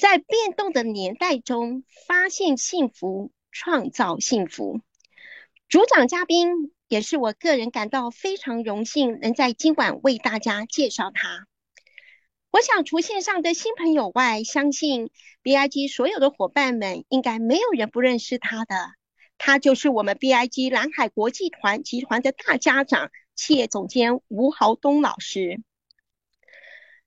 在变动的年代中发现幸福，创造幸福。主讲嘉宾也是我个人感到非常荣幸，能在今晚为大家介绍他。我想除线上的新朋友外，相信 BIG 所有的伙伴们应该没有人不认识他的。他就是我们 BIG 蓝海国际团集团的大家长、企业总监吴豪东老师。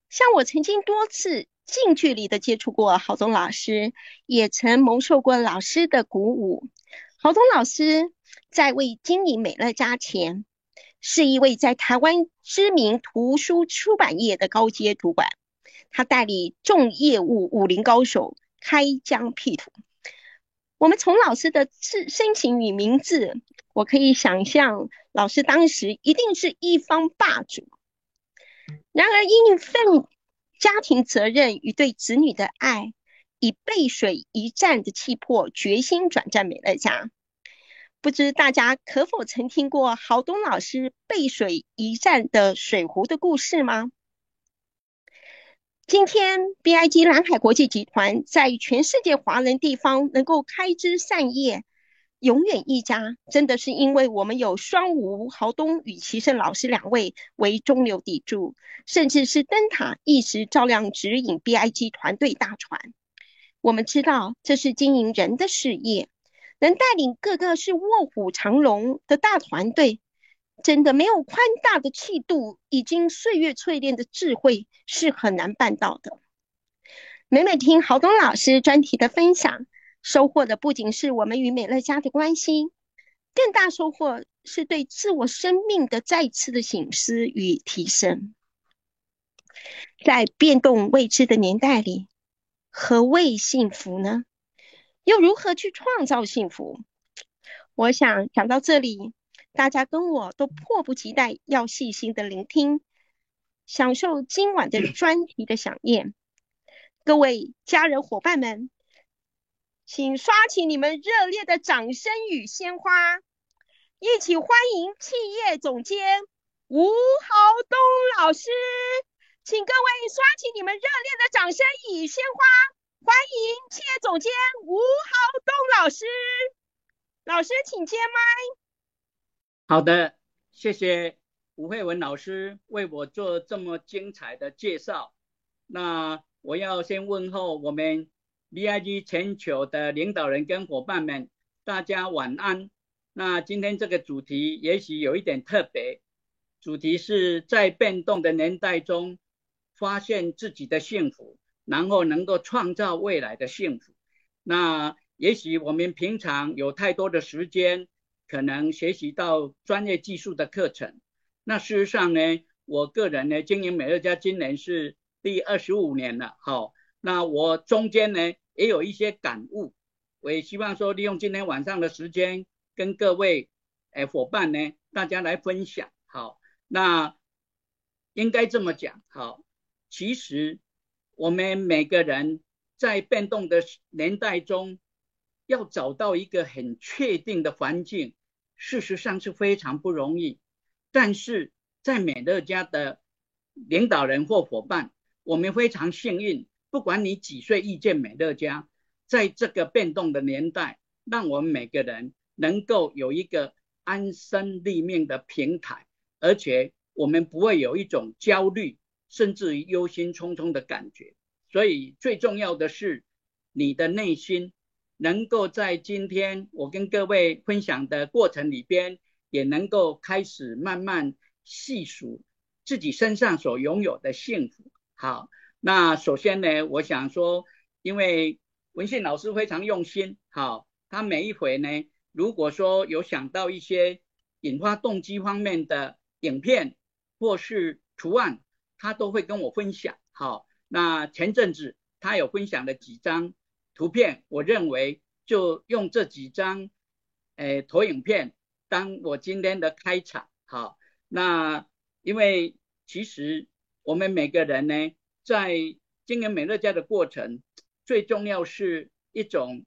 像我曾经多次近距离的接触过郝东老师，也曾蒙受过老师的鼓舞。郝东老师在为经营美乐家前。是一位在台湾知名图书出版业的高阶主管，他代理众业务武林高手开疆辟土。我们从老师的字申请与名字，我可以想象老师当时一定是一方霸主。然而，因份家庭责任与对子女的爱，以背水一战的气魄，决心转战美乐家。不知大家可否曾听过郝东老师背水一战的水壶的故事吗？今天 BIG 蓝海国际集团在全世界华人地方能够开枝散叶，永远一家，真的是因为我们有双吴豪东与齐胜老师两位为中流砥柱，甚至是灯塔一直照亮指引 BIG 团队大船。我们知道这是经营人的事业。能带领各个是卧虎藏龙的大团队，真的没有宽大的气度，已经岁月淬炼的智慧是很难办到的。每每听豪东老师专题的分享，收获的不仅是我们与美乐家的关系，更大收获是对自我生命的再次的醒思与提升。在变动未知的年代里，何谓幸福呢？又如何去创造幸福？我想讲到这里，大家跟我都迫不及待要细心的聆听，享受今晚的专题的响宴。各位家人伙伴们，请刷起你们热烈的掌声与鲜花，一起欢迎企业总监吴豪东老师。请各位刷起你们热烈的掌声与鲜花。欢迎企业总监吴豪东老师，老师请接麦。好的，谢谢吴慧文老师为我做这么精彩的介绍。那我要先问候我们 VIG 全球的领导人跟伙伴们，大家晚安。那今天这个主题也许有一点特别，主题是在变动的年代中发现自己的幸福。然后能够创造未来的幸福。那也许我们平常有太多的时间，可能学习到专业技术的课程。那事实上呢，我个人呢经营美乐家今年是第二十五年了。好，那我中间呢也有一些感悟，我也希望说利用今天晚上的时间跟各位诶伙伴呢大家来分享。好，那应该这么讲。好，其实。我们每个人在变动的年代中，要找到一个很确定的环境，事实上是非常不容易。但是在美乐家的领导人或伙伴，我们非常幸运，不管你几岁遇见美乐家，在这个变动的年代，让我们每个人能够有一个安身立命的平台，而且我们不会有一种焦虑。甚至于忧心忡忡的感觉，所以最重要的是你的内心能够在今天我跟各位分享的过程里边，也能够开始慢慢细数自己身上所拥有的幸福。好，那首先呢，我想说，因为文信老师非常用心，好，他每一回呢，如果说有想到一些引发动机方面的影片或是图案。他都会跟我分享。好，那前阵子他有分享了几张图片，我认为就用这几张诶投影片当我今天的开场。好，那因为其实我们每个人呢，在经营美乐家的过程，最重要是一种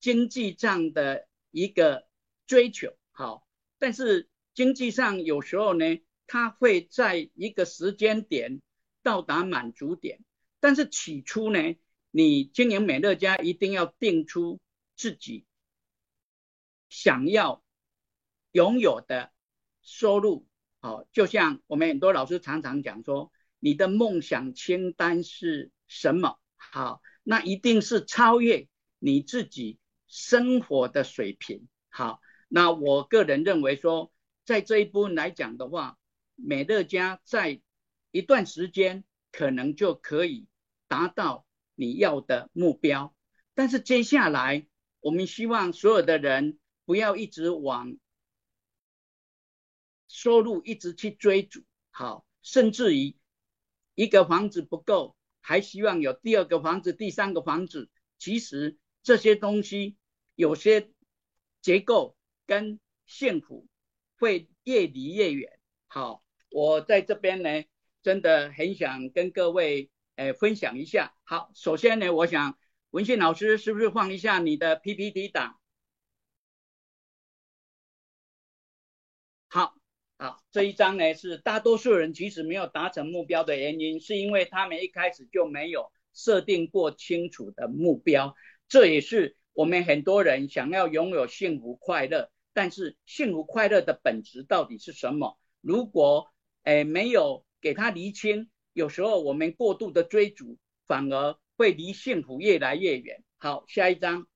经济上的一个追求。好，但是经济上有时候呢。它会在一个时间点到达满足点，但是起初呢，你经营美乐家一定要定出自己想要拥有的收入。好，就像我们很多老师常常讲说，你的梦想清单是什么？好，那一定是超越你自己生活的水平。好，那我个人认为说，在这一部分来讲的话，美乐家在一段时间可能就可以达到你要的目标，但是接下来我们希望所有的人不要一直往收入一直去追逐，好，甚至于一个房子不够，还希望有第二个房子、第三个房子。其实这些东西有些结构跟幸福会越离越远。好，我在这边呢，真的很想跟各位诶分享一下。好，首先呢，我想文信老师是不是放一下你的 PPT 档？好。好，这一章呢是大多数人其实没有达成目标的原因，是因为他们一开始就没有设定过清楚的目标。这也是我们很多人想要拥有幸福快乐，但是幸福快乐的本质到底是什么？如果诶没有给他厘清，有时候我们过度的追逐，反而会离幸福越来越远。好，下一章，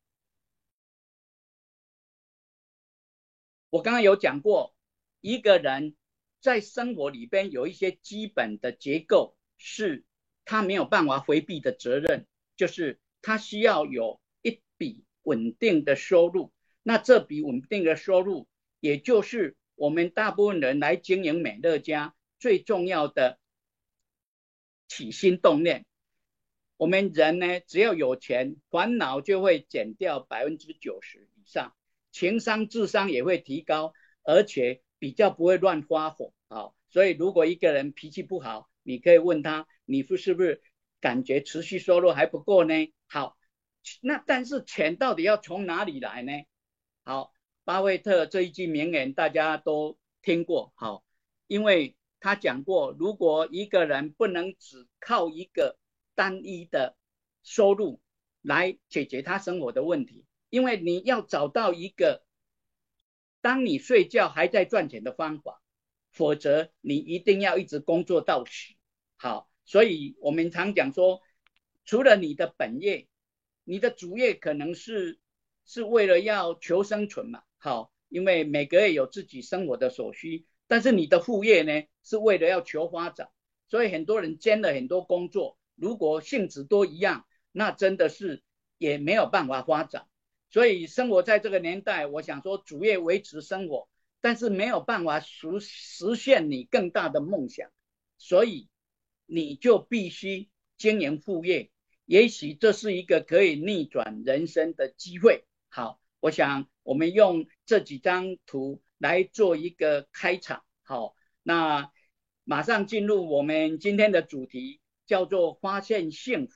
我刚刚有讲过。一个人在生活里边有一些基本的结构，是他没有办法回避的责任，就是他需要有一笔稳定的收入。那这笔稳定的收入，也就是我们大部分人来经营美乐家最重要的起心动念。我们人呢，只要有钱，烦恼就会减掉百分之九十以上，情商、智商也会提高，而且。比较不会乱发火啊，所以如果一个人脾气不好，你可以问他，你是是不是感觉持续收入还不够呢？好，那但是钱到底要从哪里来呢？好，巴菲特这一句名言大家都听过，好，因为他讲过，如果一个人不能只靠一个单一的收入来解决他生活的问题，因为你要找到一个。当你睡觉还在赚钱的方法，否则你一定要一直工作到死。好，所以我们常讲说，除了你的本业，你的主业可能是是为了要求生存嘛。好，因为每个月有自己生活的所需，但是你的副业呢，是为了要求发展。所以很多人兼了很多工作，如果性质都一样，那真的是也没有办法发展。所以生活在这个年代，我想说主业维持生活，但是没有办法实实现你更大的梦想，所以你就必须经营副业。也许这是一个可以逆转人生的机会。好，我想我们用这几张图来做一个开场。好，那马上进入我们今天的主题，叫做发现幸福。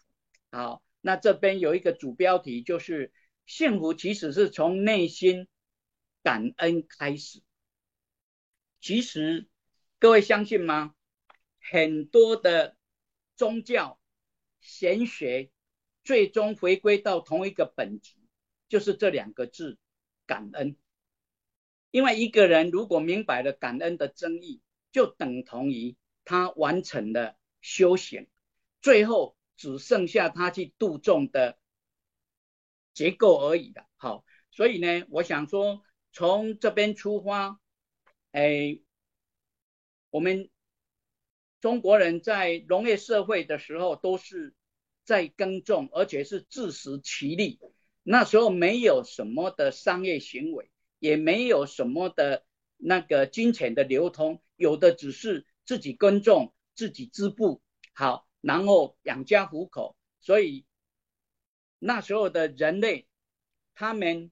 好，那这边有一个主标题就是。幸福其实是从内心感恩开始。其实各位相信吗？很多的宗教玄学最终回归到同一个本质，就是这两个字：感恩。因为一个人如果明白了感恩的真意，就等同于他完成了修行，最后只剩下他去度众的。结构而已的，好，所以呢，我想说，从这边出发，哎，我们中国人在农业社会的时候，都是在耕种，而且是自食其力。那时候没有什么的商业行为，也没有什么的那个金钱的流通，有的只是自己耕种，自己织布，好，然后养家糊口，所以。那时候的人类，他们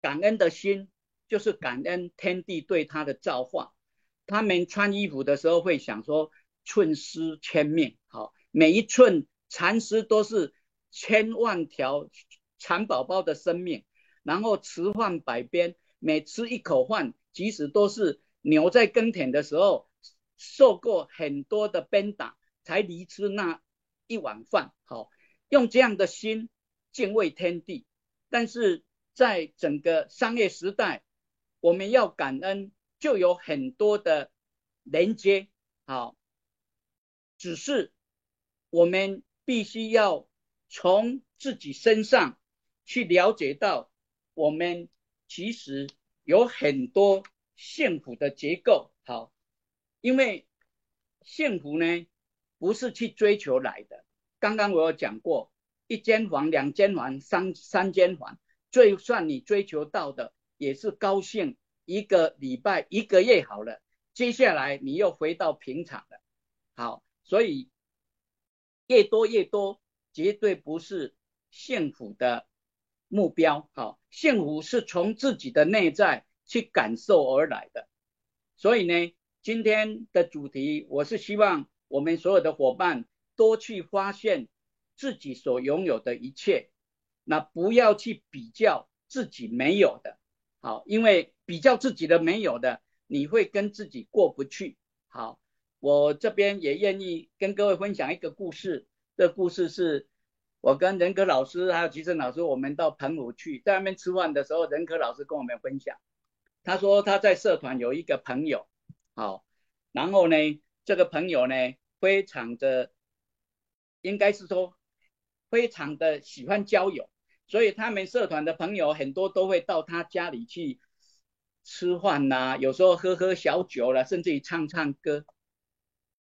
感恩的心就是感恩天地对他的造化。他们穿衣服的时候会想说“寸丝千命”，好，每一寸蚕丝都是千万条蚕宝宝的生命。然后吃饭百边，每吃一口饭，即使都是牛在耕田的时候受过很多的鞭打，才离吃那一碗饭，好。用这样的心敬畏天地。但是在整个商业时代，我们要感恩，就有很多的连接，好，只是我们必须要从自己身上去了解到，我们其实有很多幸福的结构，好，因为幸福呢不是去追求来的。刚刚我有讲过，一间房、两间房、三三间房，最算你追求到的，也是高兴。一个礼拜、一个月好了，接下来你又回到平常了。好，所以越多越多，绝对不是幸福的目标。好，幸福是从自己的内在去感受而来的。所以呢，今天的主题，我是希望我们所有的伙伴多去发现自己所拥有的一切，那不要去比较自己没有的。好，因为比较自己的没有的，你会跟自己过不去。好，我这边也愿意跟各位分享一个故事。这故事是我跟任可老师还有吉生老师，我们到澎湖去，在那边吃饭的时候，任可老师跟我们分享，他说他在社团有一个朋友，好，然后呢，这个朋友呢，非常的，应该是说，非常的喜欢交友。所以他们社团的朋友很多都会到他家里去吃饭呐，有时候喝喝小酒了，甚至于唱唱歌。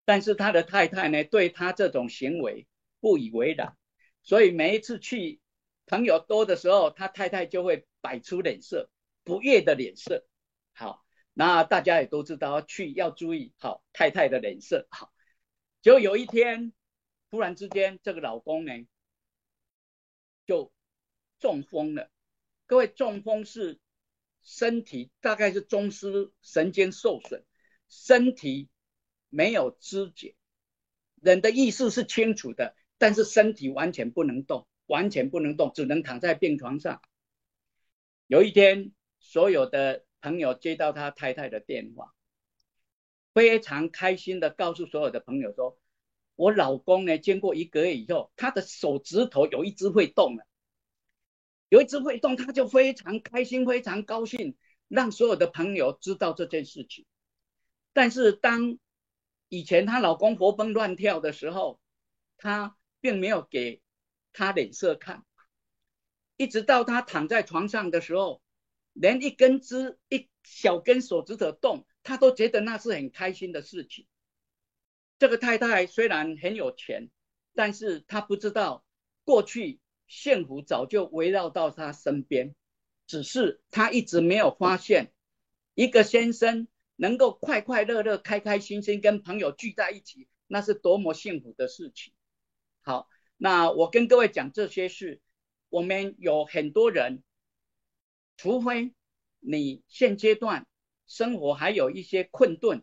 但是他的太太呢，对他这种行为不以为然。所以每一次去朋友多的时候，他太太就会摆出脸色，不悦的脸色。好，那大家也都知道去要注意好太太的脸色。好，就有一天突然之间，这个老公呢就。中风了，各位，中风是身体大概是中枢神经受损，身体没有知觉，人的意识是清楚的，但是身体完全不能动，完全不能动，只能躺在病床上。有一天，所有的朋友接到他太太的电话，非常开心的告诉所有的朋友说：“我老公呢，经过一个月以后，他的手指头有一只会动了。”有一只会动，他就非常开心，非常高兴，让所有的朋友知道这件事情。但是当以前她老公活蹦乱跳的时候，她并没有给他脸色看。一直到他躺在床上的时候，连一根指、一小根手指头动，他都觉得那是很开心的事情。这个太太虽然很有钱，但是她不知道过去。幸福早就围绕到她身边，只是她一直没有发现，一个先生能够快快乐乐、开开心心跟朋友聚在一起，那是多么幸福的事情。好，那我跟各位讲这些事，我们有很多人，除非你现阶段生活还有一些困顿，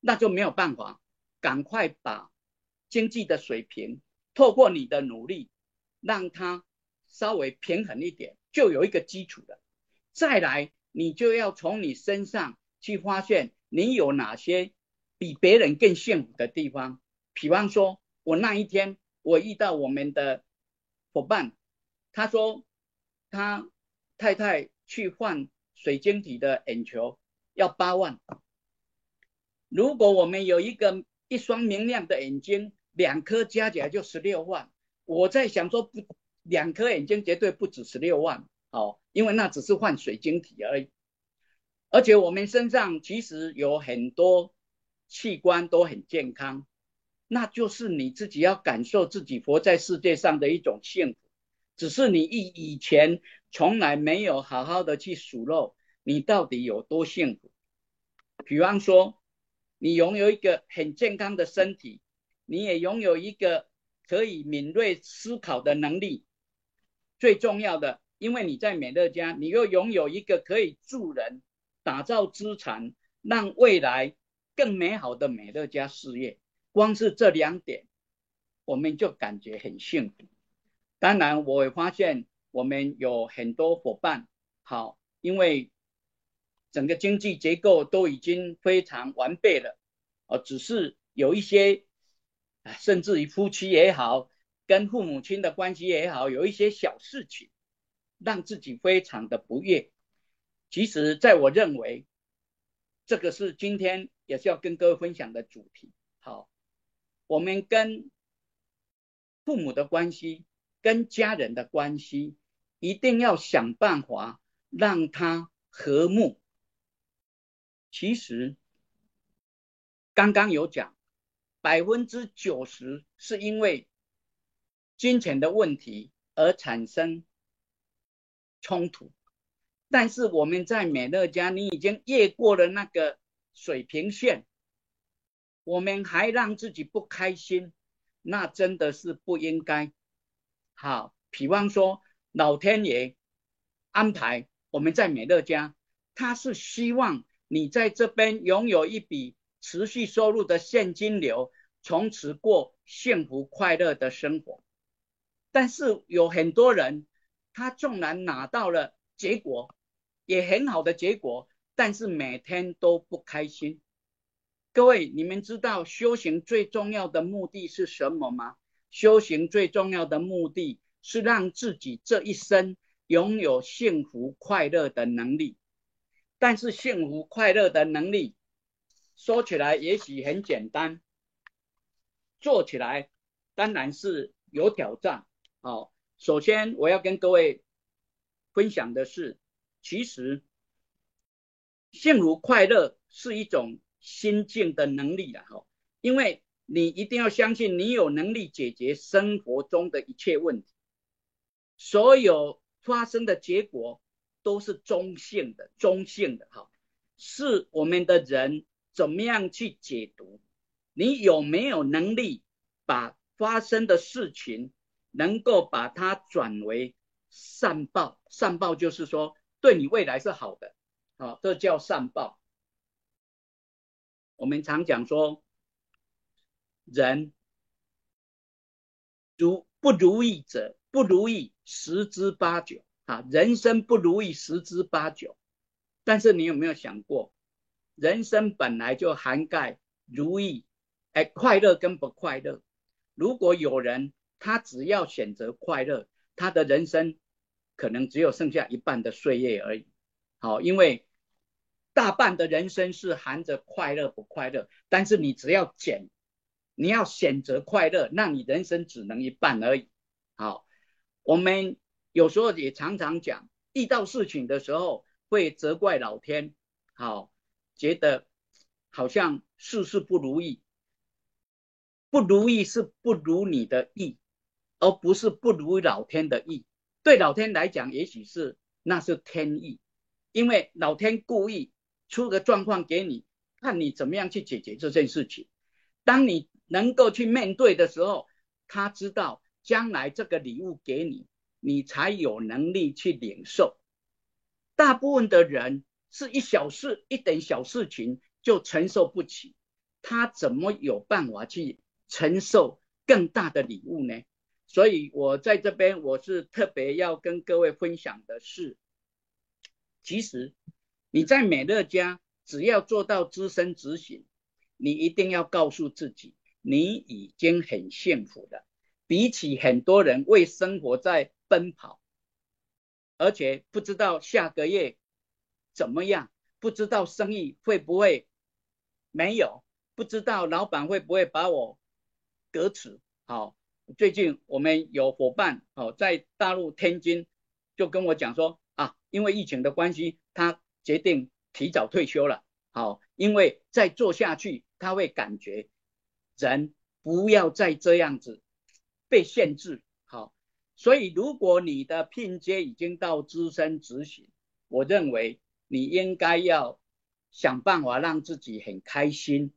那就没有办法，赶快把经济的水平透过你的努力。让它稍微平衡一点，就有一个基础了。再来，你就要从你身上去发现你有哪些比别人更幸福的地方。比方说，我那一天我遇到我们的伙伴，他说他太太去换水晶体的眼球要八万。如果我们有一个一双明亮的眼睛，两颗加起来就十六万。我在想说，不，两颗眼睛绝对不止十六万，哦，因为那只是换水晶体而已。而且我们身上其实有很多器官都很健康，那就是你自己要感受自己活在世界上的一种幸福。只是你以以前从来没有好好的去数落你到底有多幸福。比方说，你拥有一个很健康的身体，你也拥有一个。可以敏锐思考的能力，最重要的，因为你在美乐家，你又拥有一个可以助人、打造资产、让未来更美好的美乐家事业。光是这两点，我们就感觉很幸福。当然，我会发现我们有很多伙伴，好，因为整个经济结构都已经非常完备了，呃，只是有一些。甚至于夫妻也好，跟父母亲的关系也好，有一些小事情让自己非常的不悦。其实，在我认为，这个是今天也是要跟各位分享的主题。好，我们跟父母的关系、跟家人的关系，一定要想办法让他和睦。其实，刚刚有讲，百分之九十是因为金钱的问题而产生冲突。但是我们在美乐家，你已经越过了那个水平线，我们还让自己不开心，那真的是不应该。好，比方说老天爷安排我们在美乐家，他是希望你在这边拥有一笔持续收入的现金流，从此过幸福快乐的生活。但是有很多人，他纵然拿到了结果。也很好的结果，但是每天都不开心。各位，你们知道修行最重要的目的是什么吗？修行最重要的目的是让自己这一生拥有幸福快乐的能力。但是幸福快乐的能力说起来也许很简单，做起来当然是有挑战。好，首先我要跟各位分享的是。其实，幸福快乐是一种心境的能力了哈，因为你一定要相信，你有能力解决生活中的一切问题。所有发生的结果都是中性的，中性的哈，是我们的人怎么样去解读？你有没有能力把发生的事情能够把它转为善报？善报就是说。对你未来是好的，好，这叫善报。我们常讲说，人如不如意者，不如意十之八九啊，人生不如意十之八九。但是你有没有想过，人生本来就涵盖如意，哎，快乐跟不快乐。如果有人他只要选择快乐，他的人生。可能只有剩下一半的岁月而已，好，因为大半的人生是含着快乐不快乐，但是你只要减，你要选择快乐，那你人生只能一半而已。好，我们有时候也常常讲，遇到事情的时候会责怪老天，好，觉得好像事事不如意，不如意是不如你的意，而不是不如老天的意。对老天来讲，也许是那是天意，因为老天故意出个状况给你，看你怎么样去解决这件事情。当你能够去面对的时候，他知道将来这个礼物给你，你才有能力去领受。大部分的人是一小事、一点小事情就承受不起，他怎么有办法去承受更大的礼物呢？所以，我在这边，我是特别要跟各位分享的是，其实你在美乐家，只要做到知身执行，你一定要告诉自己，你已经很幸福了。比起很多人为生活在奔跑，而且不知道下个月怎么样，不知道生意会不会没有，不知道老板会不会把我革职，好。最近我们有伙伴哦，在大陆天津就跟我讲说啊，因为疫情的关系，他决定提早退休了。好，因为再做下去，他会感觉人不要再这样子被限制。好，所以如果你的聘阶已经到资深执行，我认为你应该要想办法让自己很开心，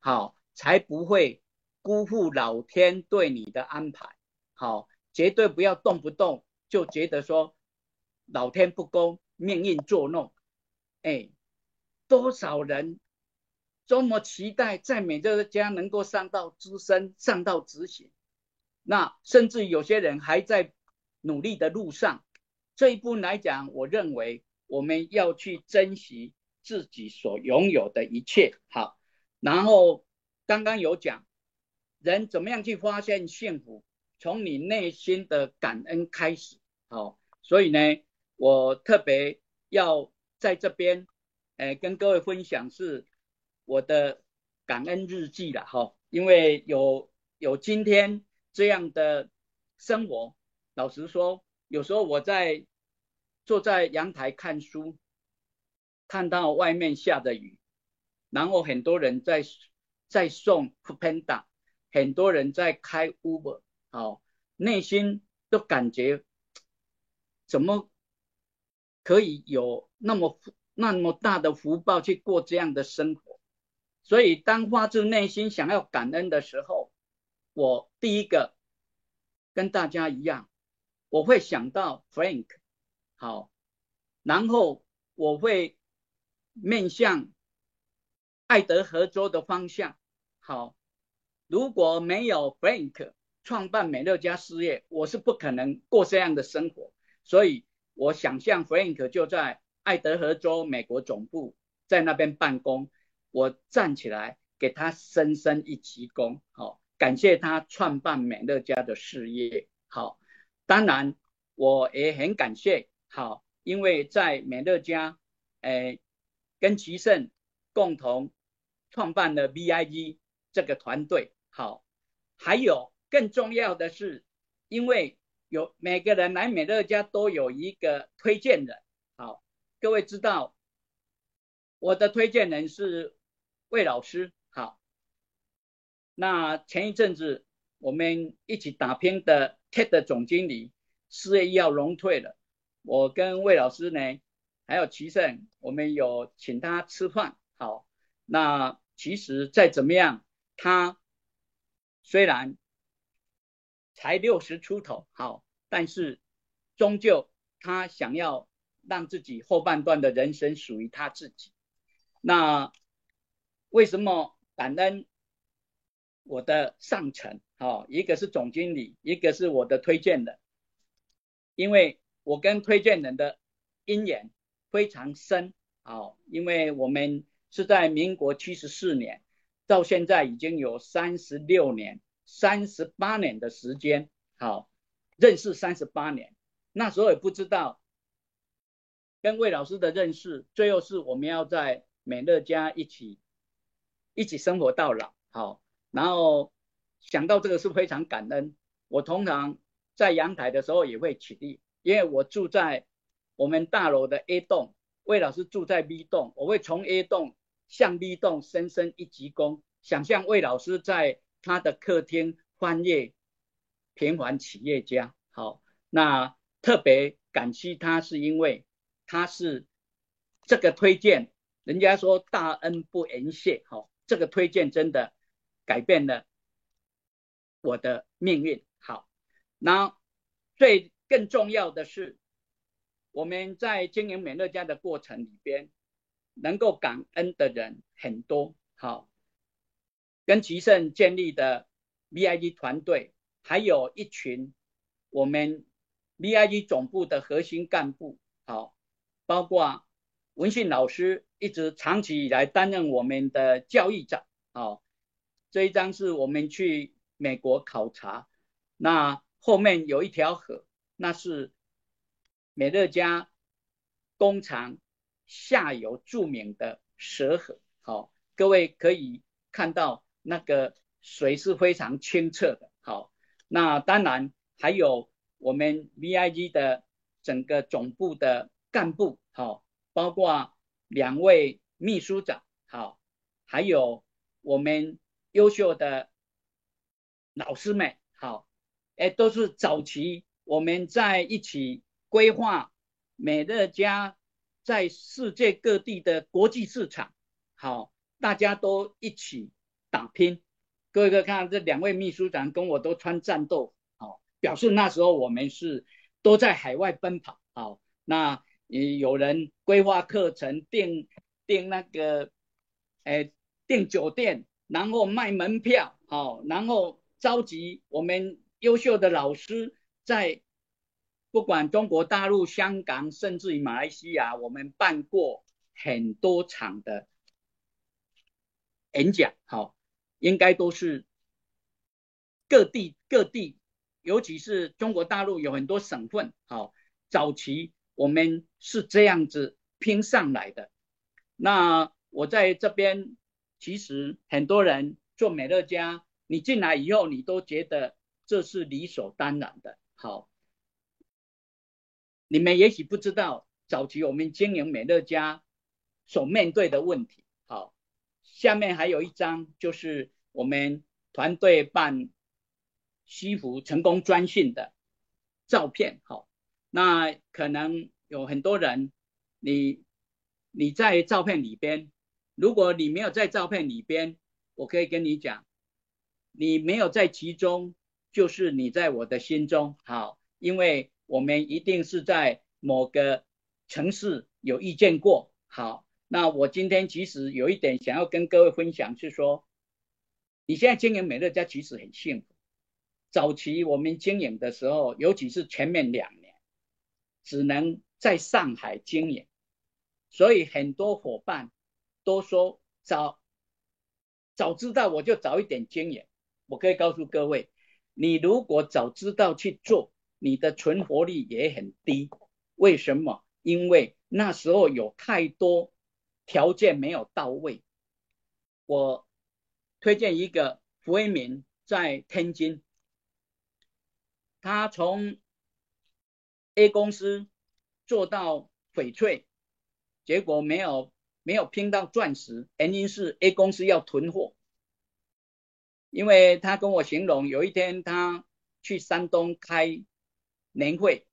好，才不会。辜负老天对你的安排，好，绝对不要动不动就觉得说老天不公，命运作弄。哎，多少人这么期待在美乐家能够上到资深，上到执行，那甚至有些人还在努力的路上。这一步来讲，我认为我们要去珍惜自己所拥有的一切。好，然后刚刚有讲。人怎么样去发现幸福？从你内心的感恩开始，好，所以呢，我特别要在这边，呃，跟各位分享是我的感恩日记了，哈，因为有有今天这样的生活，老实说，有时候我在坐在阳台看书，看到外面下的雨，然后很多人在在送 Panda，很多人在开 Uber。好，内心都感觉怎么可以有那么那么大的福报去过这样的生活？所以当发自内心想要感恩的时候，我第一个跟大家一样，我会想到 Frank，好，然后我会面向爱德荷州的方向，好，如果没有 Frank。创办美乐家事业，我是不可能过这样的生活，所以我想象 Frank 就在爱德荷州美国总部，在那边办公，我站起来给他深深一鞠躬，好，感谢他创办美乐家的事业，好，当然我也很感谢，好，因为在美乐家，诶，跟齐胜共同创办了 VIG 这个团队，好，还有。更重要的是，因为有每个人来美乐家都有一个推荐人。好，各位知道我的推荐人是魏老师。那前一阵子我们一起打拼的 TED 总经理四月一号荣退了，我跟魏老师呢，还有齐胜，我们有请他吃饭。好，那其实再怎么样，他虽然。才六十出头，好，但是终究他想要让自己后半段的人生属于他自己。那为什么感恩我的上层？好，一个是总经理，一个是我的推荐人，因为我跟推荐人的姻缘非常深。好，因为我们是在民国七十四年，到现在已经有三十六年。三十八年的时间，好，认识三十八年，那时候也不知道跟魏老师的认识，最后是我们要在美乐家一起一起生活到老，好，然后想到这个是非常感恩。我通常在阳台的时候也会起立，因为我住在我们大楼的 A 栋，魏老师住在 B 栋，我会从 A 栋向 B 栋深深一鞠躬，想象魏老师在。他的客厅翻阅平凡企业家，好，那特别感激他，是因为他是这个推荐，人家说大恩不言谢，好，这个推荐真的改变了我的命运，好，那最更重要的是，我们在经营美乐家的过程里边，能够感恩的人很多，好。跟吉盛建立的 VIG 团队，还有一群我们 VIG 总部的核心干部，好，包括文信老师一直长期以来担任我们的教育长，好，这一张是我们去美国考察，那后面有一条河，那是美乐家工厂下游著名的蛇河，好，各位可以看到。那个水是非常清澈的，好，那当然还有我们 VIG 的整个总部的干部，好，包括两位秘书长，好，还有我们优秀的老师们，好，哎，都是早期我们在一起规划美乐家在世界各地的国际市场，好，大家都一起。打拼，各位可以看这两位秘书长跟我都穿战斗，好，表示那时候我们是都在海外奔跑，好，那有人规划课程，订订那个，哎，订酒店，然后卖门票，好，然后召集我们优秀的老师，在不管中国大陆、香港，甚至于马来西亚，我们办过很多场的演讲，好。应该都是各地各地尤其是中国大陆有很多省份，好，早期我们是这样子拼上来的。那我在这边，其实很多人做美乐家，你进来以后，你都觉得这是理所当然的。好，你们也许不知道，早期我们经营美乐家所面对的问题。好，下面还有一张，就是我们团队办西服成功专训的照片。好，那可能有很多人，你。你在照片里边，如果你没有在照片里边，我可以跟你讲，你没有在其中，就是你在我的心中。好，因为我们一定是在某个城市有遇见过。好，那我今天其实有一点想要跟各位分享，是说，你现在经营美乐家其实很幸福。早期我们经营的时候，尤其是前面两年，只能在上海经营。所以很多伙伴都说早早知道我就早一点经营。我可以告诉各位，你如果早知道去做，你的存活率也很低。为什么？因为那时候有太多条件没有到位。我推荐一个胡为民在天津，他从 A 公司做到翡翠。结果没有没有拼到钻石，原因是 A 公司要囤货。因为他跟我形容，有一天他去山东开年会，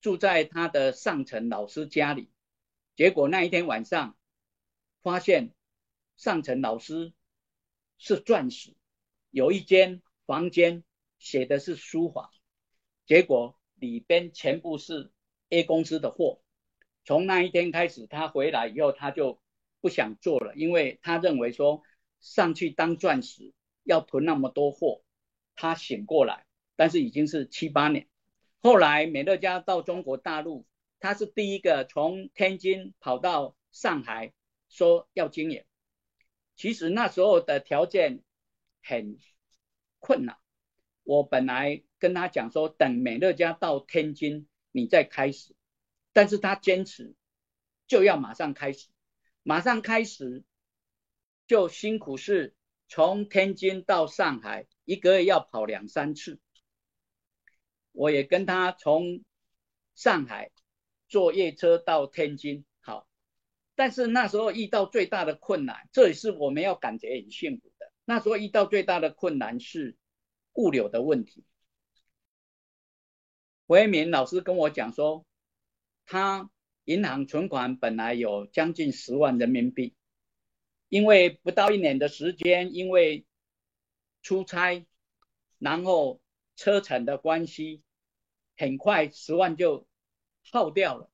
住在他的上层老师家里，结果那一天晚上发现上层老师是钻石，有一间房间写的是书法，结果里边全部是 A 公司的货。从那一天开始，他回来以后，他就不想做了，因为他认为说上去当钻石要囤那么多货。他醒过来，但是已经是七八年。后来美乐家到中国大陆，他是第一个从天津跑到上海说要经营。其实那时候的条件很困难。我本来跟他讲说，等美乐家到天津，你再开始。但是他坚持就要马上开始，马上开始就辛苦是从天津到上海，一个月要跑两三次。我也跟他从上海坐夜车到天津，好，但是那时候遇到最大的困难，这也是我们要感觉很幸福的。那时候遇到最大的困难是物流的问题。胡一民老师跟我讲说。他银行存款本来有将近十万人民币，因为不到一年的时间，因为出差，然后车程的关系，很快十万就耗掉了。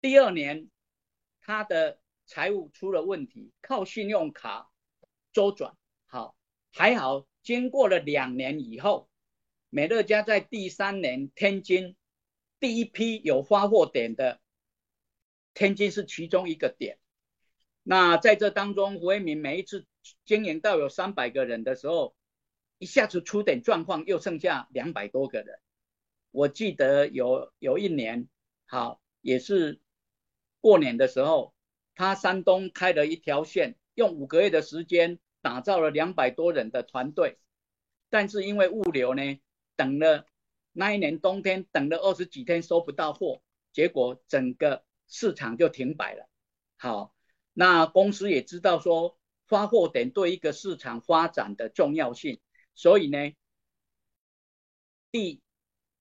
第二年，他的财务出了问题，靠信用卡周转，好还好，经过了两年以后，美乐家在第三年天津。第一批有发货点的，天津是其中一个点。那在这当中，胡为民每一次经营到有三百个人的时候，一下子出点状况，又剩下两百多个人。我记得有有一年，好也是过年的时候，他山东开了一条线，用五个月的时间打造了两百多人的团队，但是因为物流呢，等了。那一年冬天等了二十几天收不到货，结果整个市场就停摆了。好，那公司也知道说发货点对一个市场发展的重要性，所以呢，第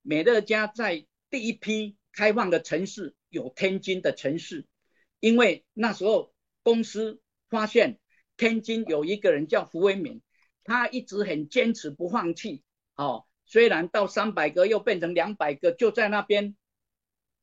美乐家在第一批开放的城市有天津的城市，因为那时候公司发现天津有一个人叫胡为敏，他一直很坚持不放弃，哦。虽然到三百个又变成两百个，就在那边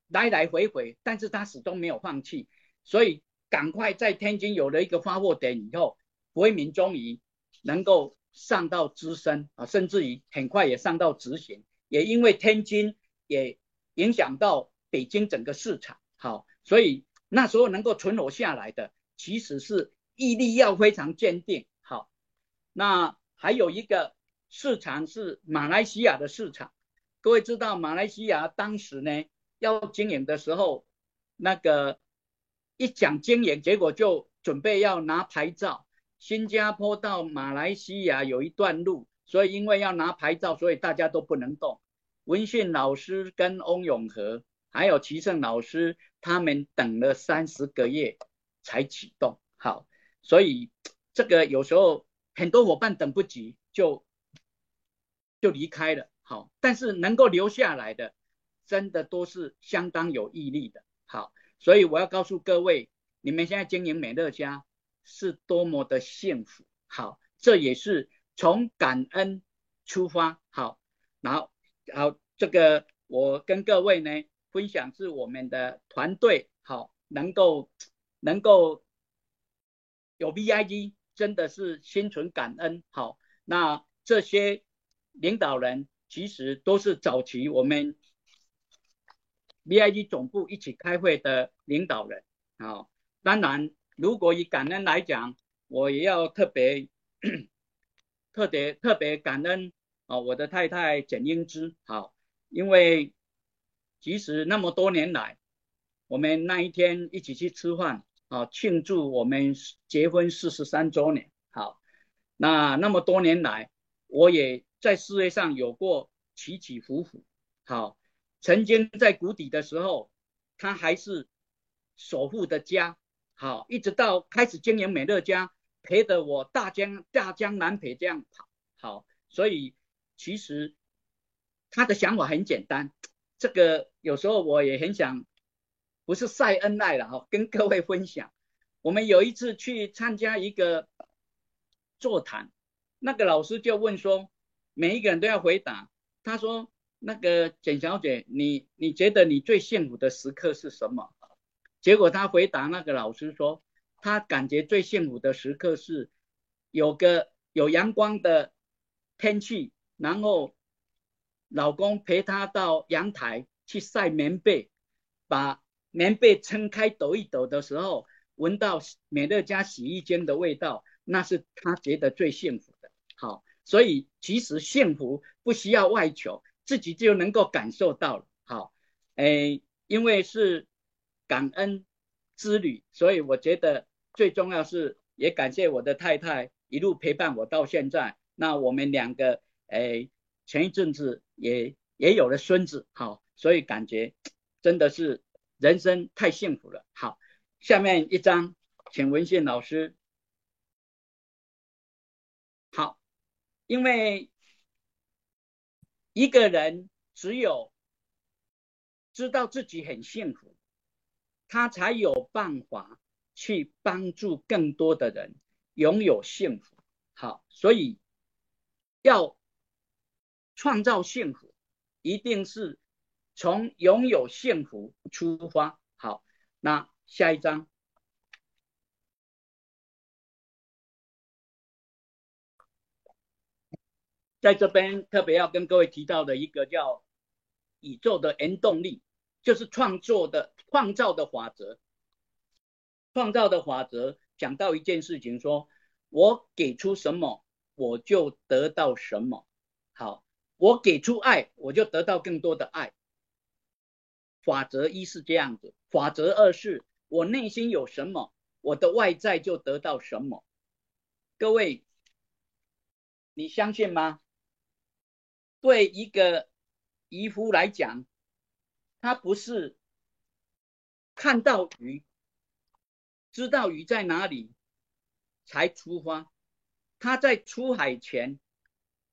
来来回回，但是他始终没有放弃，所以赶快在天津有了一个发货点以后，胡为民终于能够上到资深啊，甚至于很快也上到执行，也因为天津也影响到北京整个市场，好，所以那时候能够存活下来的，其实是毅力要非常坚定，好，那还有一个。市场是马来西亚的市场。各位知道，马来西亚当时呢要经营的时候，那个一讲经营，结果就准备要拿牌照。新加坡到马来西亚有一段路，所以因为要拿牌照，所以大家都不能动。文训老师跟翁永和还有齐胜老师，他们等了三十个月才启动。好，所以这个有时候很多伙伴等不及就就离开了。好，但是能够留下来的，真的都是相当有毅力的。好，所以我要告诉各位，你们现在经营美乐家是多么的幸福。好，这也是从感恩出发。好，然后，好，这个我跟各位呢分享是我们的团队好，能够能够有 V I G，真的是心存感恩。好，那这些领导人。其实都是早期我们 V I G 总部一起开会的领导人啊。当然，如果以感恩来讲，我也要特别 特别特别感恩啊，我的太太简英之好，因为其实那么多年来，我们那一天一起去吃饭啊，庆祝我们结婚四十三周年。好，那那么多年来，我也。在事业上有过起起伏伏，好，曾经在谷底的时候，他还是守护的家，好，一直到开始经营美乐家，陪着我大江大江南北这样跑，好，所以其实他的想法很简单，这个有时候我也很想，不是晒恩爱了哈，跟各位分享，我们有一次去参加一个座谈，那个老师就问说。每一个人都要回答。他说：“那个简小姐，你你觉得你最幸福的时刻是什么？”结果他回答那个老师说：“他感觉最幸福的时刻是有个有阳光的天气，然后老公陪他到阳台去晒棉被，把棉被撑开抖一抖的时候，闻到美乐家洗衣间的味道，那是他觉得最幸福的。”好。所以其实幸福不需要外求，自己就能够感受到了。好，哎，因为是感恩之旅，所以我觉得最重要是也感谢我的太太一路陪伴我到现在。那我们两个，哎，前一阵子也也有了孙子，好，所以感觉真的是人生太幸福了。好，下面一张，请文宪老师。因为一个人只有知道自己很幸福，他才有办法去帮助更多的人拥有幸福。好，所以要创造幸福，一定是从拥有幸福出发。好，那下一章。在这边特别要跟各位提到的一个叫宇宙的原动力，就是创作的创造的法则。创造的法则讲到一件事情，说我给出什么，我就得到什么。好，我给出爱，我就得到更多的爱。法则一是这样子，法则二是我内心有什么，我的外在就得到什么。各位，你相信吗？对一个渔夫来讲，他不是看到鱼，知道鱼在哪里才出发。他在出海前，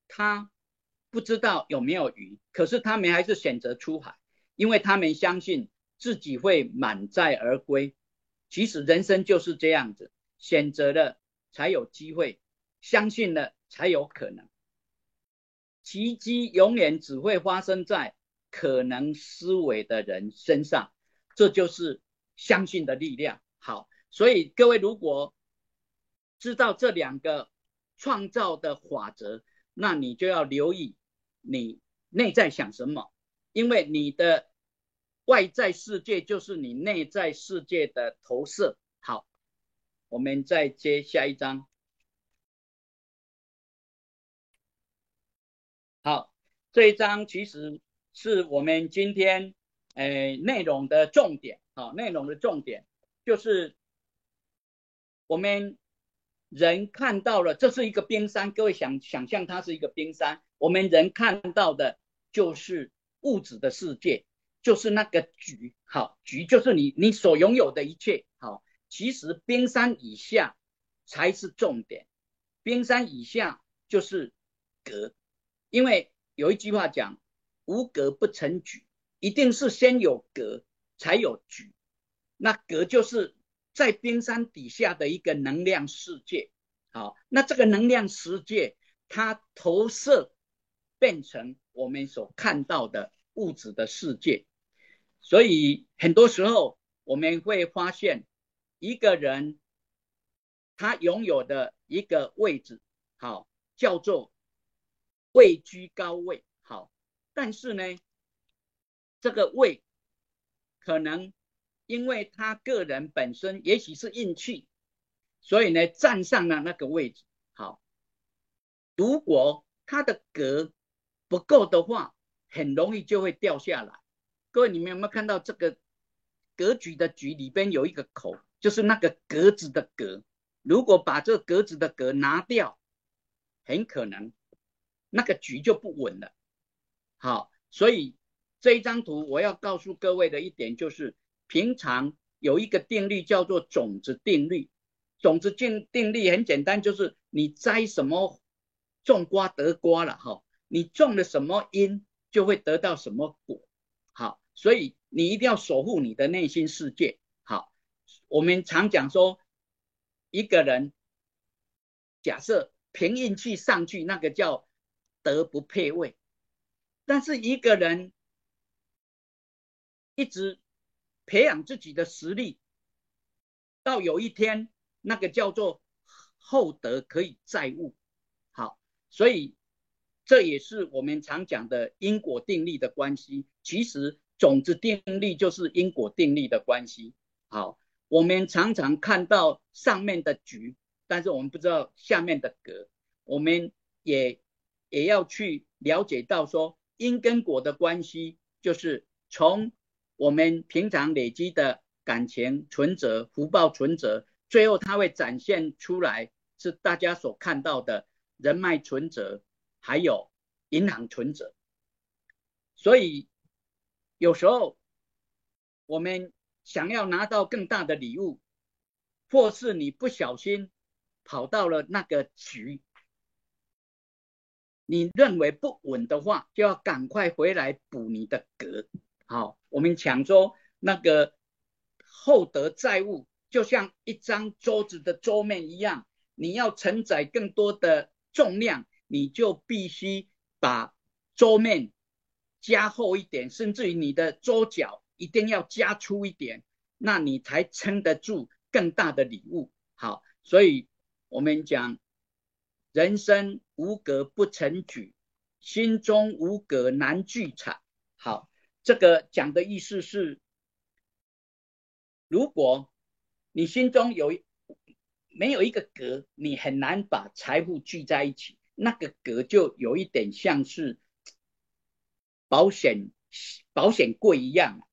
他不知道有没有鱼，可是他们还是选择出海，因为他们相信自己会满载而归。其实人生就是这样子，选择了才有机会，相信了才有可能。奇迹永远只会发生在可能思维的人身上，这就是相信的力量。好，所以各位如果知道这两个创造的法则，那你就要留意你内在想什么，因为你的外在世界就是你内在世界的投射。好，我们再接下一章。好，这一章其实是我们今天诶内容的重点。好，内容的重点就是我们人看到了，这是一个冰山。各位想想象它是一个冰山，我们人看到的就是物质的世界，就是那个局。好，局就是你你所拥有的一切。好，其实冰山以下才是重点，冰山以下就是格，因为有一句话讲，无格不成局，一定是先有格。才有局，那格就是在冰山底下的一个能量世界。好，那这个能量世界它投射变成我们所看到的物质的世界。所以很多时候我们会发现，一个人他拥有的一个位置，好叫做位居高位。好，但是呢，这个位。可能因为他个人本身也许是运气，所以呢站上了那个位置。好，如果他的格不够的话，很容易就会掉下来。各位，你们有没有看到这个格局的局里边有一个口，就是那个格子的格？如果把这格子的格拿掉，很可能那个局就不稳了。好，所以。这一张图我要告诉各位的一点就是，平常有一个定律叫做种子定律。种子定定律很简单，就是你栽什么种瓜得瓜了哈，你种了什么因就会得到什么果。好，所以你一定要守护你的内心世界。好，我们常讲说，一个人假设凭运气上去，那个叫德不配位，但是一个人。一直培养自己的实力，到有一天那个叫做厚德可以载物。好，所以这也是我们常讲的因果定律的关系。其实种子定律就是因果定律的关系。好，我们常常看到上面的局，但是我们不知道下面的格。我们也也要去了解到说因跟果的关系，就是从。我们平常累积的感情存折、福报存折，最后它会展现出来，是大家所看到的人脉存折，还有银行存折。所以有时候我们想要拿到更大的礼物，或是你不小心跑到了那个局，你认为不稳的话，就要赶快回来补你的格。好，我们讲说那个厚德载物，就像一张桌子的桌面一样，你要承载更多的重量，你就必须把桌面加厚一点，甚至于你的桌角一定要加粗一点，那你才撑得住更大的礼物。好，所以我们讲人生无格不成举，心中无格难聚财。好。这个讲的意思是，如果你心中有没有一个格，你很难把财富聚在一起。那个格就有一点像是保险保险柜一样。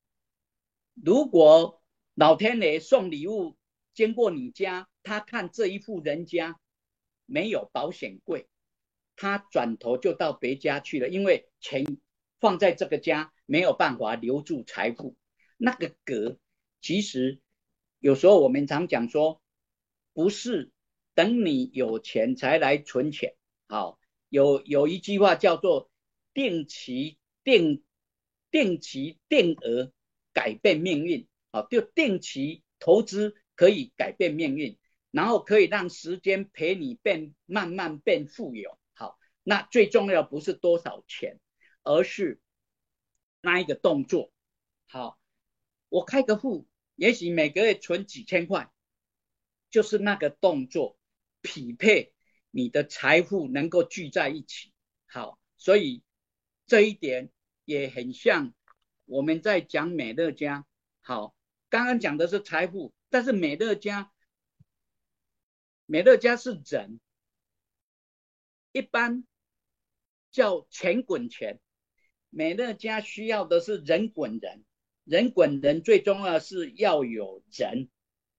如果老天爷送礼物经过你家，他看这一户人家没有保险柜，他转头就到别家去了，因为钱放在这个家。没有办法留住财富，那个格其实有时候我们常讲说，不是等你有钱才来存钱。好，有有一句话叫做定期定定期定额改变命运。好，就定期投资可以改变命运，然后可以让时间陪你变慢慢变富有。那最重要不是多少钱，而是。那一个动作，好，我开个户，也许每个月存几千块，就是那个动作匹配你的财富能够聚在一起，好，所以这一点也很像我们在讲美乐家，好，刚刚讲的是财富，但是美乐家，美乐家是人，一般叫钱滚钱。美乐家需要的是人滚人，人滚人最重要是要有人，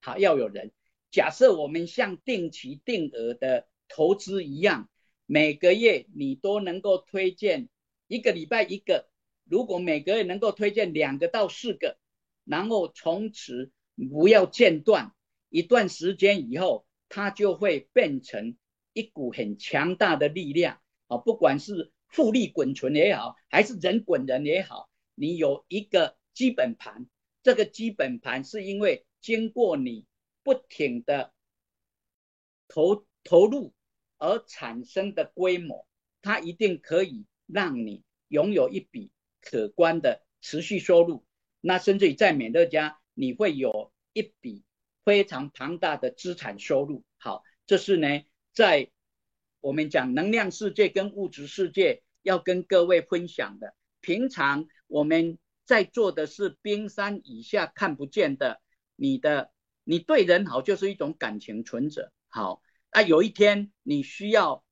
好要有人。假设我们像定期定额的投资一样，每个月你都能够推荐一个礼拜一个，如果每个月能够推荐两个到四个，然后从此不要间断，一段时间以后，它就会变成一股很强大的力量。啊！不管是复利滚存也好，还是人滚人也好，你有一个基本盘，这个基本盘是因为经过你。不停的投投入而产生的规模，它一定可以让你拥有一笔可观的持续收入。那甚至于在美乐家，你会有一笔非常庞大的资产收入。好，这是呢，在我们讲能量世界跟物质世界要跟各位分享的。平常我们在做的是冰山以下看不见的你的。你对人好就是一种感情存折，好啊，有一天你需要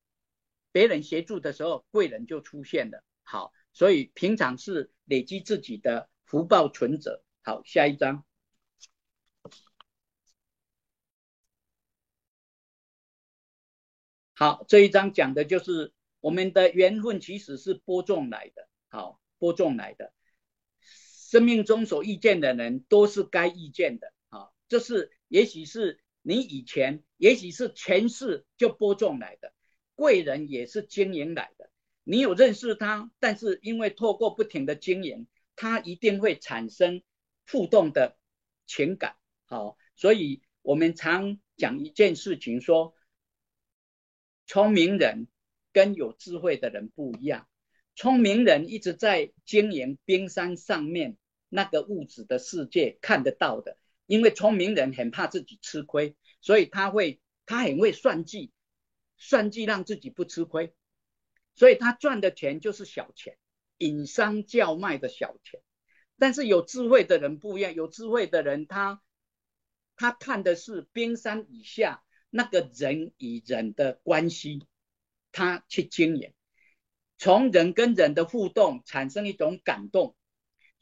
别人协助的时候，贵人就出现了，好，所以平常是累积自己的福报存折。好，下一章，好，这一章讲的就是我们的缘分其实是播种来的，好，播种来的，生命中所遇见的人都是该遇见的。这是，也许是你以前，也许是前世就播种来的贵人，也是经营来的。你有认识他，但是因为透过不停的经营，他一定会产生互动的情感。好，所以我们常讲一件事情，说聪明人跟有智慧的人不一样。聪明人一直在经营冰山上面那个物质的世界看得到的。因为聪明人很怕自己吃亏，所以他会他很会算计，算计让自己不吃亏，所以他赚的钱就是小钱，引商叫卖的小钱。但是有智慧的人不一样，有智慧的人他他看的是冰山以下那个人与人的关系，他去经营，从人跟人的互动产生一种感动，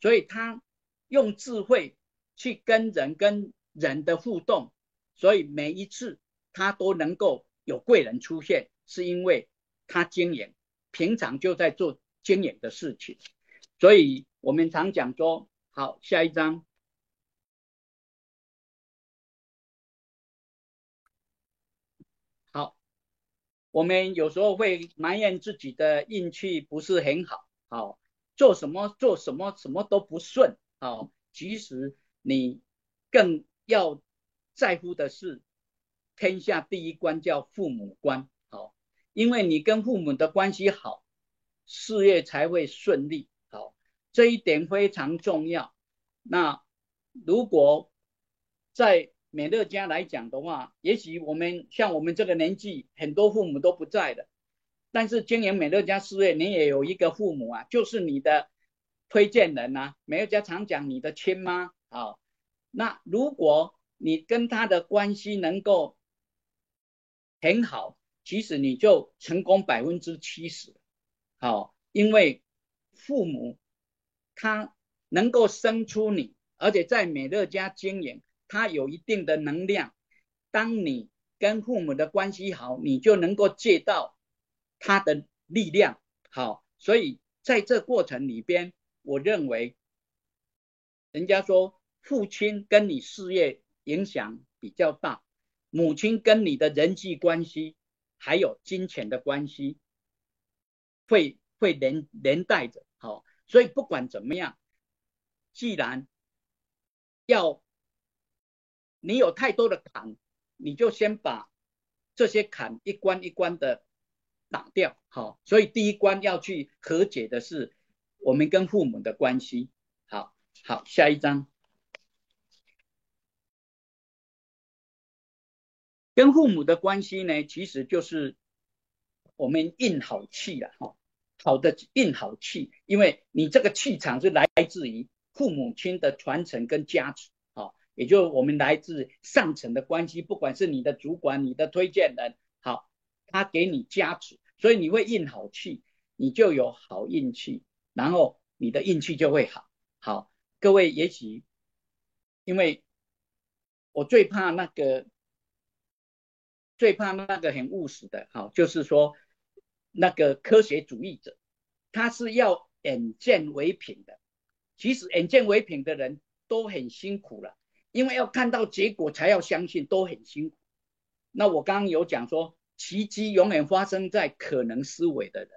所以他用智慧。去跟人跟人的互动，所以每一次他都能够有贵人出现，是因为他经营，平常就在做经营的事情。所以我们常讲说，好，下一章，好，我们有时候会埋怨自己的运气不是很好，好，做什么做什么什么都不顺，好，其实。你更要在乎的是天下第一关叫父母关，好，因为你跟父母的关系好，事业才会顺利，好，这一点非常重要。那如果在美乐家来讲的话，也许我们像我们这个年纪，很多父母都不在的，但是经营美乐家事业，你也有一个父母啊，就是你的推荐人呐。美乐家常讲你的亲妈。好，那如果你跟他的关系能够很好，其实你就成功百分之七十。好，因为父母他能够生出你，而且在美乐家经营，他有一定的能量。当你跟父母的关系好，你就能够借到他的力量。好，所以在这过程里边，我认为人家说。父亲跟你事业影响比较大，母亲跟你的人际关系还有金钱的关系会会连连带着，好，所以不管怎么样，既然要你有太多的坎，你就先把这些坎一关一关的打掉，好，所以第一关要去和解的是我们跟父母的关系，好好，下一章。跟父母的关系呢，其实就是我们运好气了哈，好的运好气，因为你这个气场是来自于父母亲的传承跟加持，也就我们来自上层的关系，不管是你的主管、你的推荐人，好，他给你加持，所以你会运好气。你就有好运气，然后你的运气就会好。好，各位也许因为我最怕那个，最怕那个很务实的，好，就是说那个科学主义者，他是要眼见为凭的。其实眼见为凭的人都很辛苦了，因为要看到结果才要相信，都很辛苦。那我刚刚有讲说，奇迹永远发生在可能思维的人。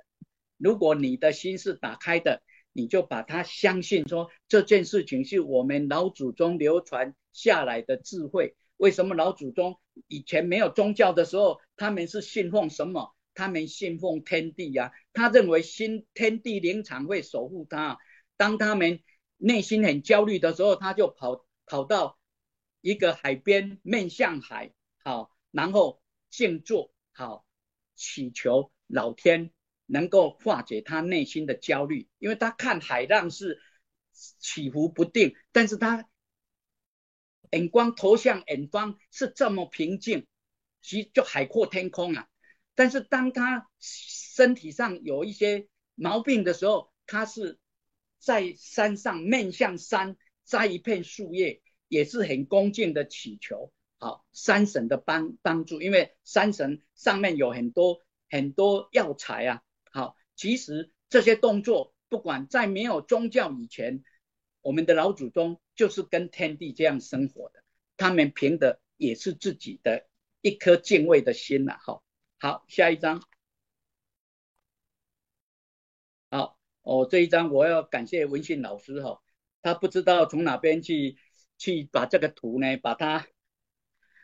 如果你的心是打开的，你就把它相信说这件事情是我们老祖宗流传下来的智慧。为什么老祖宗以前没有宗教的时候，他们是信奉什么？他们信奉天地呀，他认为新天地灵场会守护他。当他们内心很焦虑的时候，他就跑跑到一个海边，面向海，好，然后静坐，好，祈求老天能够化解他内心的焦虑，因为他看海浪是起伏不定，但是他眼光投向远方是这么平静，其实就海阔天空啊。但是当他身体上有一些毛病的时候，他是。在山上面向山摘一片树叶，也是很恭敬的祈求，好山神的帮帮助，因为山神上面有很多很多药材啊。好，其实这些动作，不管在没有宗教以前，我们的老祖宗就是跟天地这样生活的，他们凭的也是自己的一颗敬畏的心呐。好，好，下一张。好哦，这一张我要感谢文信老师哈，他不知道从哪边去去把这个图呢，把它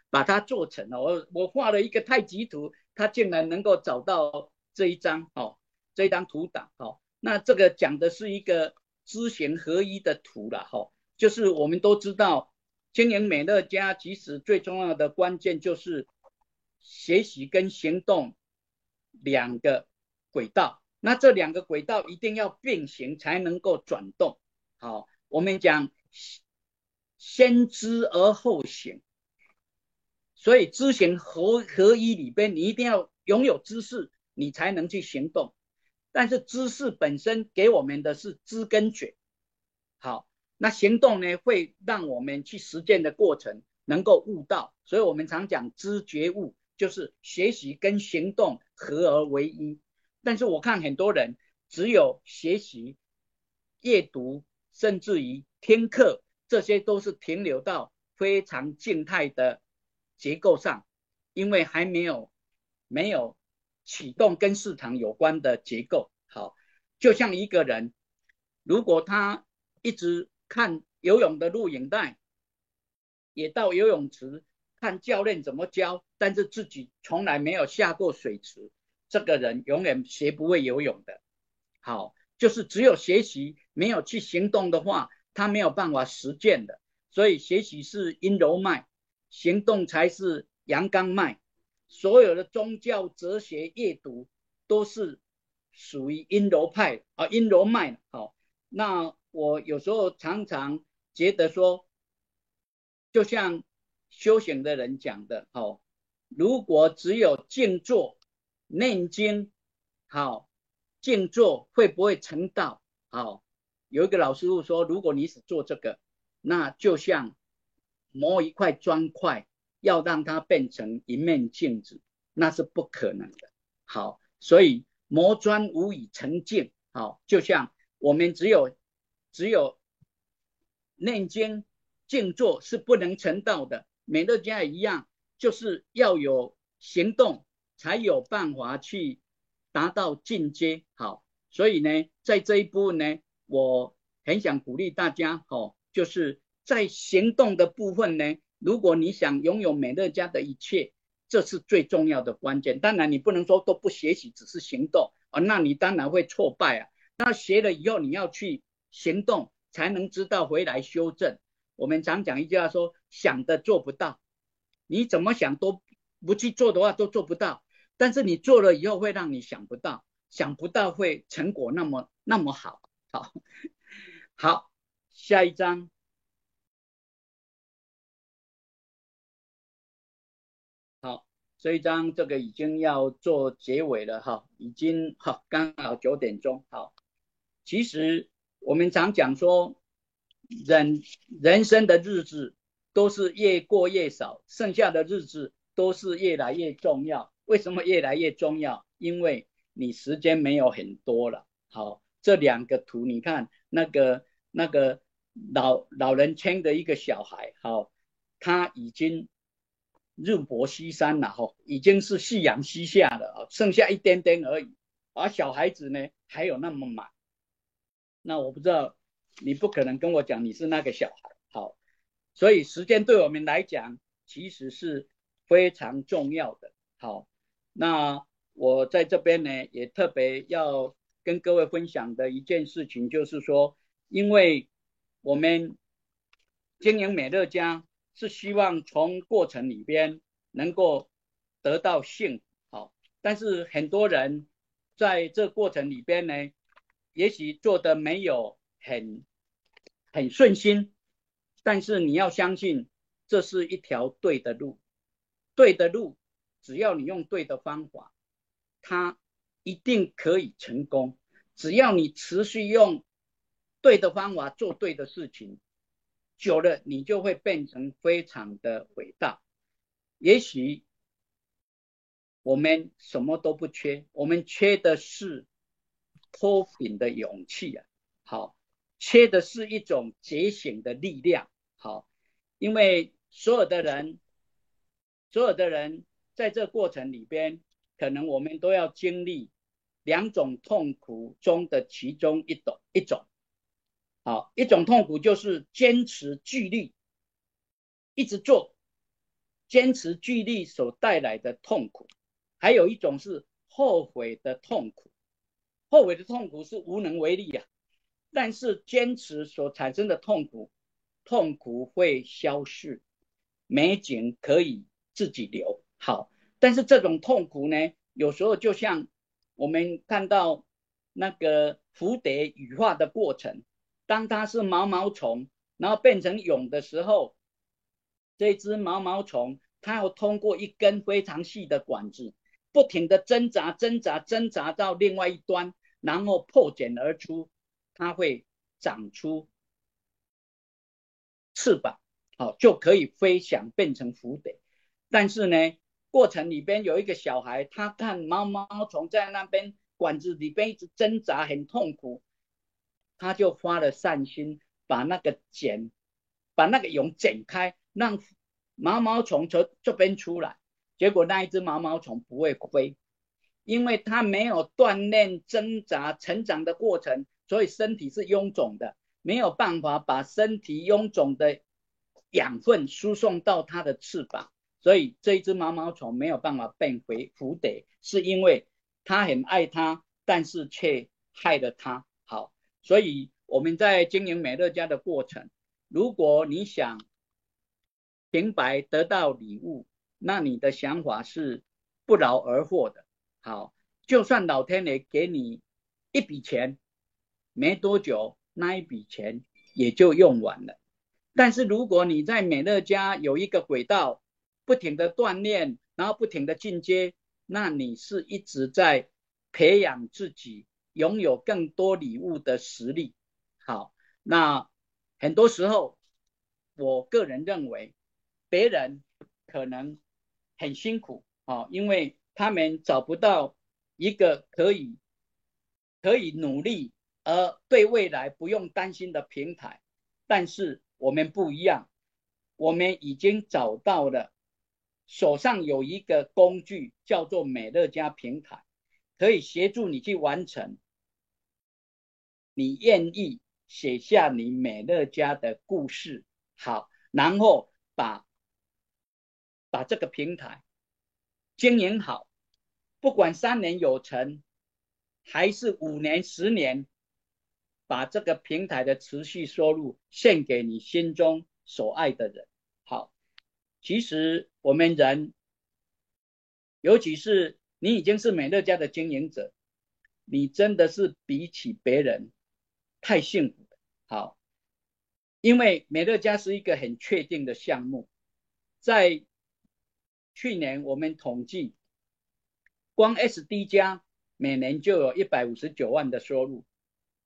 把它做成了。我我画了一个太极图，他竟然能够找到这一张哦，这一张图档哦。那这个讲的是一个知行合一的图了哈，就是我们都知道经营美乐家，其实最重要的关键就是学习跟行动两个轨道。那这两个轨道一定要并行才能够转动。好，我们讲先知而后行，所以知行合合一里边，你一定要拥有知识，你才能去行动。但是知识本身给我们的是知跟觉。好，那行动呢，会让我们去实践的过程能够悟到。所以我们常讲知觉悟，就是学习跟行动合而为一。但是我看很多人只有学习、阅读，甚至于听课，这些都是停留到非常静态的结构上，因为还没有没有启动跟市场有关的结构。好，就像一个人，如果他一直看游泳的录影带，也到游泳池看教练怎么教，但是自己从来没有下过水池。这个人永远学不会游泳的，好，就是只有学习没有去行动的话，他没有办法实践的。所以学习是阴柔脉，行动才是阳刚脉。所有的宗教、哲学阅读都是属于阴柔派啊，阴柔脉。好，那我有时候常常觉得说，就像修行的人讲的，好，如果只有静坐。念经好，静坐会不会成道？好，有一个老师傅说，如果你只做这个，那就像磨一块砖块，要让它变成一面镜子，那是不可能的。好，所以磨砖无以成镜。好，就像我们只有只有念经静坐是不能成道的。美乐家一样，就是要有行动。才有办法去达到进阶，好，所以呢，在这一部分呢，我很想鼓励大家，哦，就是在行动的部分呢，如果你想拥有美乐家的一切，这是最重要的关键。当然，你不能说都不学习，只是行动啊，那你当然会挫败啊。那学了以后，你要去行动，才能知道回来修正。我们常讲一句话说，想的做不到，你怎么想都不去做的话，都做不到。但是你做了以后会让你想不到，想不到会成果那么那么好，好，好，下一章，好，这一章这个已经要做结尾了哈，已经好刚好九点钟好。其实我们常讲说，人人生的日子都是越过越少，剩下的日子都是越来越重要。为什么越来越重要？因为你时间没有很多了。好，这两个图你看，那个那个老老人牵的一个小孩，好，他已经。日薄西山了哈，已经是夕阳西下了，剩下一点点而已。而小孩子呢，还有那么满。那我不知道，你不可能跟我讲你是那个小孩。好，所以时间对我们来讲，其实是非常重要的。好，那我在这边呢，也特别要跟各位分享的一件事情，就是说，因为我们经营美乐家。是希望从过程里边能够得到幸福，好，但是很多人在这过程里边呢，也许做的没有很很顺心，但是你要相信这是一条对的路，对的路，只要你用对的方法，它一定可以成功。只要你持续用对的方法做对的事情。久了，你就会变成非常的伟大。也许我们什么都不缺，我们缺的是脱贫的勇气啊！好，缺的是一种觉醒的力量。好，因为所有的人，所有的人在这过程里边，可能我们都要经历两种痛苦中的其中一种一种。好，一种痛苦就是坚持距离，一直做，坚持距离所带来的痛苦；还有一种是后悔的痛苦，后悔的痛苦是无能为力啊。但是坚持所产生的痛苦，痛苦会消逝，美景可以自己留。好，但是这种痛苦呢，有时候就像我们看到那个蝴蝶羽化的过程。当它是毛毛虫，然后变成蛹的时候，这只毛毛虫它要通过一根非常细的管子，不停的挣扎、挣扎、挣扎到另外一端，然后破茧而出，它会长出翅膀，好就可以飞翔，变成蝴蝶。但是呢，过程里边有一个小孩，他看毛毛虫在那边管子里边一直挣扎，很痛苦。他就发了善心，把那个茧，把那个蛹剪开，让毛毛虫从这边出来。结果那一只毛毛虫不会飞，因为它没有锻炼挣扎成长的过程，所以身体是臃肿的，没有办法把身体臃肿的养分输送到它的翅膀，所以这一只毛毛虫没有办法变回蝴蝶，是因为它很爱它，但是却害了它。好所以我们在经营美乐家的过程，如果你想平白得到礼物，那你的想法是不劳而获的。好，就算老天爷给你一笔钱，没多久那一笔钱也就用完了。但是如果你在美乐家有一个轨道，不停的锻炼，然后不停的进阶，那你是一直在培养自己。拥有更多礼物的实力，好，那很多时候，我个人认为，别人可能很辛苦啊，因为他们找不到一个可以可以努力而对未来不用担心的平台，但是我们不一样，我们已经找到了，手上有一个工具叫做美乐家平台，可以协助你去完成。你愿意写下你美乐家的故事，好，然后把把这个平台经营好，不管三年有成，还是五年、十年，把这个平台的持续收入献给你心中所爱的人。其实我们人，尤其是你已经是美乐家的经营者，你真的是比起别人。太幸福了，好，因为美乐家是一个很确定的项目，在去年我们统计，光 SD 加每年就有一百五十九万的收入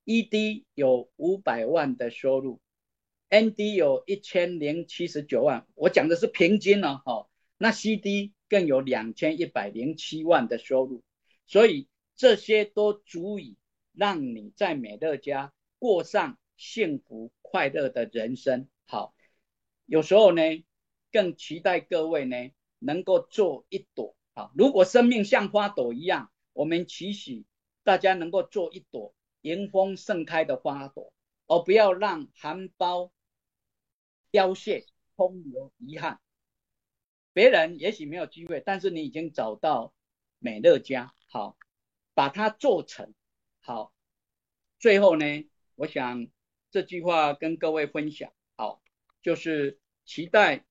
，ED 有五百万的收入，ND 有一千零七十九万。我讲的是平均哦，哈，那 CD 更有两千一百零七万的收入，所以这些都足以让你在美乐家过上幸福快乐的人生。好，有时候呢，更期待各位呢能够做一朵啊。如果生命像花朵一样，我们期许大家能够做一朵迎风盛开的花朵，而不要让含苞凋谢，空留遗憾。别人也许没有机会，但是你已经找到美乐家，好，把它做成好。最后呢，我想这句话跟各位分享。好就是期待，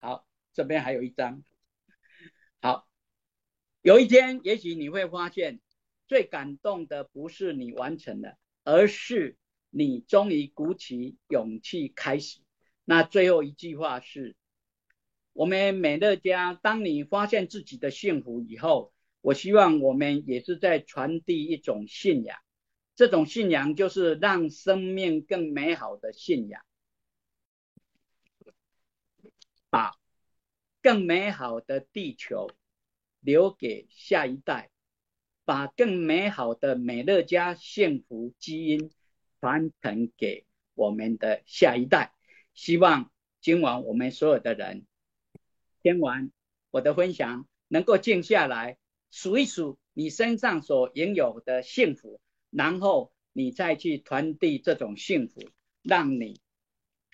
好，这边还有一张，好，有一天也许你会发现，最感动的不是你完成了，而是你终于鼓起勇气开始。那最后一句话是，我们美乐家，当你发现自己的幸福以后，我希望我们也是在传递一种信仰。这种信仰就是让生命更美好的信仰，把更美好的地球留给下一代，把更美好的美乐家幸福基因传承给我们的下一代。希望今晚我们所有的人听完我的分享，能够静下来数一数你身上所拥有的幸福。然后你再去传递这种幸福，让你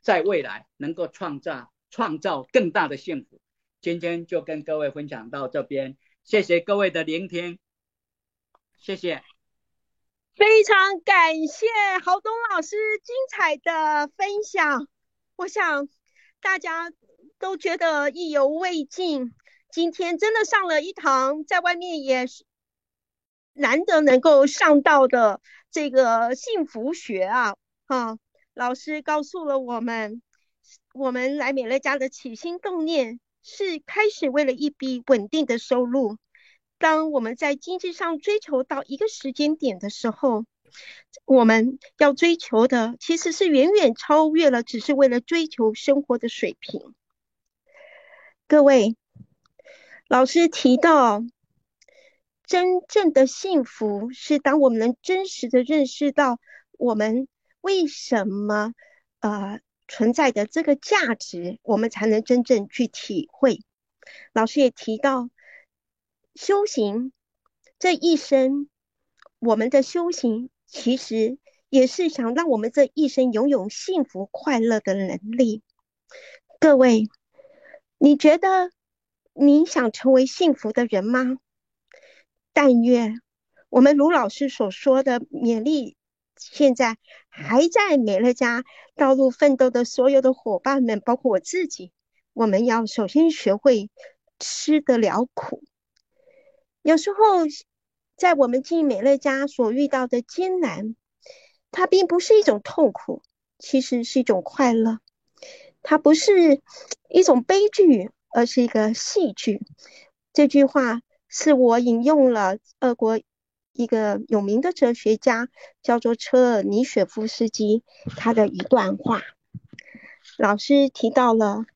在未来能够创造创造更大的幸福。今天就跟各位分享到这边，谢谢各位的聆听，谢谢，非常感谢郝东老师精彩的分享。我想大家都觉得意犹未尽，今天真的上了一堂，在外面也是。难得能够上到的这个幸福学啊，哈，老师告诉了我们，我们来美乐家的起心动念是开始为了一笔稳定的收入。当我们在经济上追求到一个时间点的时候，我们要追求的其实是远远超越了，只是为了追求生活的水平。各位，老师提到。真正的幸福是当我们能真实的认识到我们为什么呃存在的这个价值，我们才能真正去体会。老师也提到，修行这一生，我们的修行其实也是想让我们这一生拥有幸福快乐的能力。各位，你觉得你想成为幸福的人吗？但愿我们卢老师所说的勉励，现在还在美乐家道路奋斗的所有的伙伴们，包括我自己，我们要首先学会吃得了苦。有时候，在我们进美乐家所遇到的艰难，它并不是一种痛苦，其实是一种快乐。它不是一种悲剧，而是一个戏剧。这句话。是我引用了俄国一个有名的哲学家，叫做车尔尼雪夫斯基，他的一段话。老师提到了，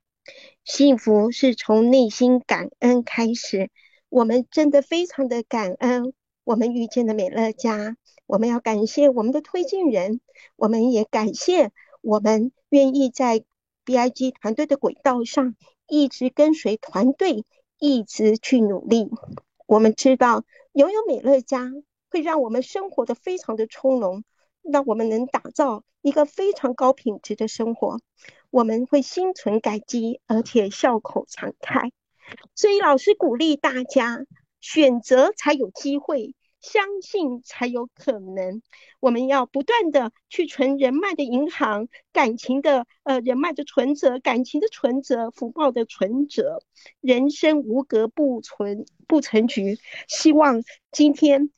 幸福是从内心感恩开始。我们真的非常的感恩，我们遇见了美乐家。我们要感谢我们的推进人，我们也感谢我们愿意在 BIG 团队的轨道上一直跟随团队，一直去努力。我们知道拥有美乐家会让我们生活的非常的从容，让我们能打造一个非常高品质的生活。我们会心存感激，而且笑口常开。所以老师鼓励大家选择才有机会。相信才有可能。我们要不断的去存人脉的银行，感情的呃人脉的存折，感情的存折，福报的存折。人生无格不存不成局。希望今天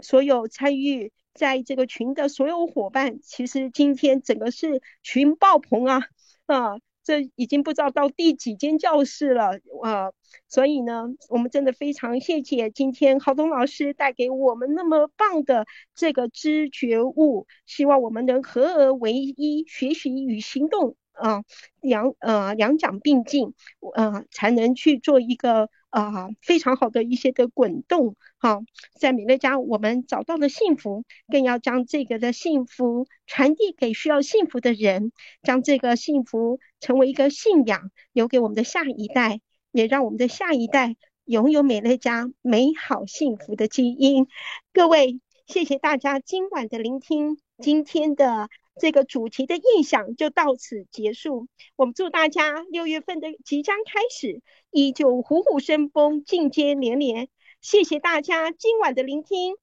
所有参与在这个群的所有伙伴，其实今天整个是群爆棚啊啊！这已经不知道到第几间教室了，呃，所以呢，我们真的非常谢谢今天郝东老师带给我们那么棒的这个知觉悟，希望我们能合而为一，学习与行动。啊，两呃两掌并进，呃才能去做一个啊非常好的一些的滚动。好，在美乐家我们找到了幸福，更要将这个的幸福传递给需要幸福的人，将这个幸福成为一个信仰，留给我们的下一代，也让我们的下一代拥有美乐家美好幸福的基因。各位，谢谢大家今晚的聆听，今天的。这个主题的印象就到此结束。我们祝大家六月份的即将开始，依旧虎虎生风，进阶连连。谢谢大家今晚的聆听，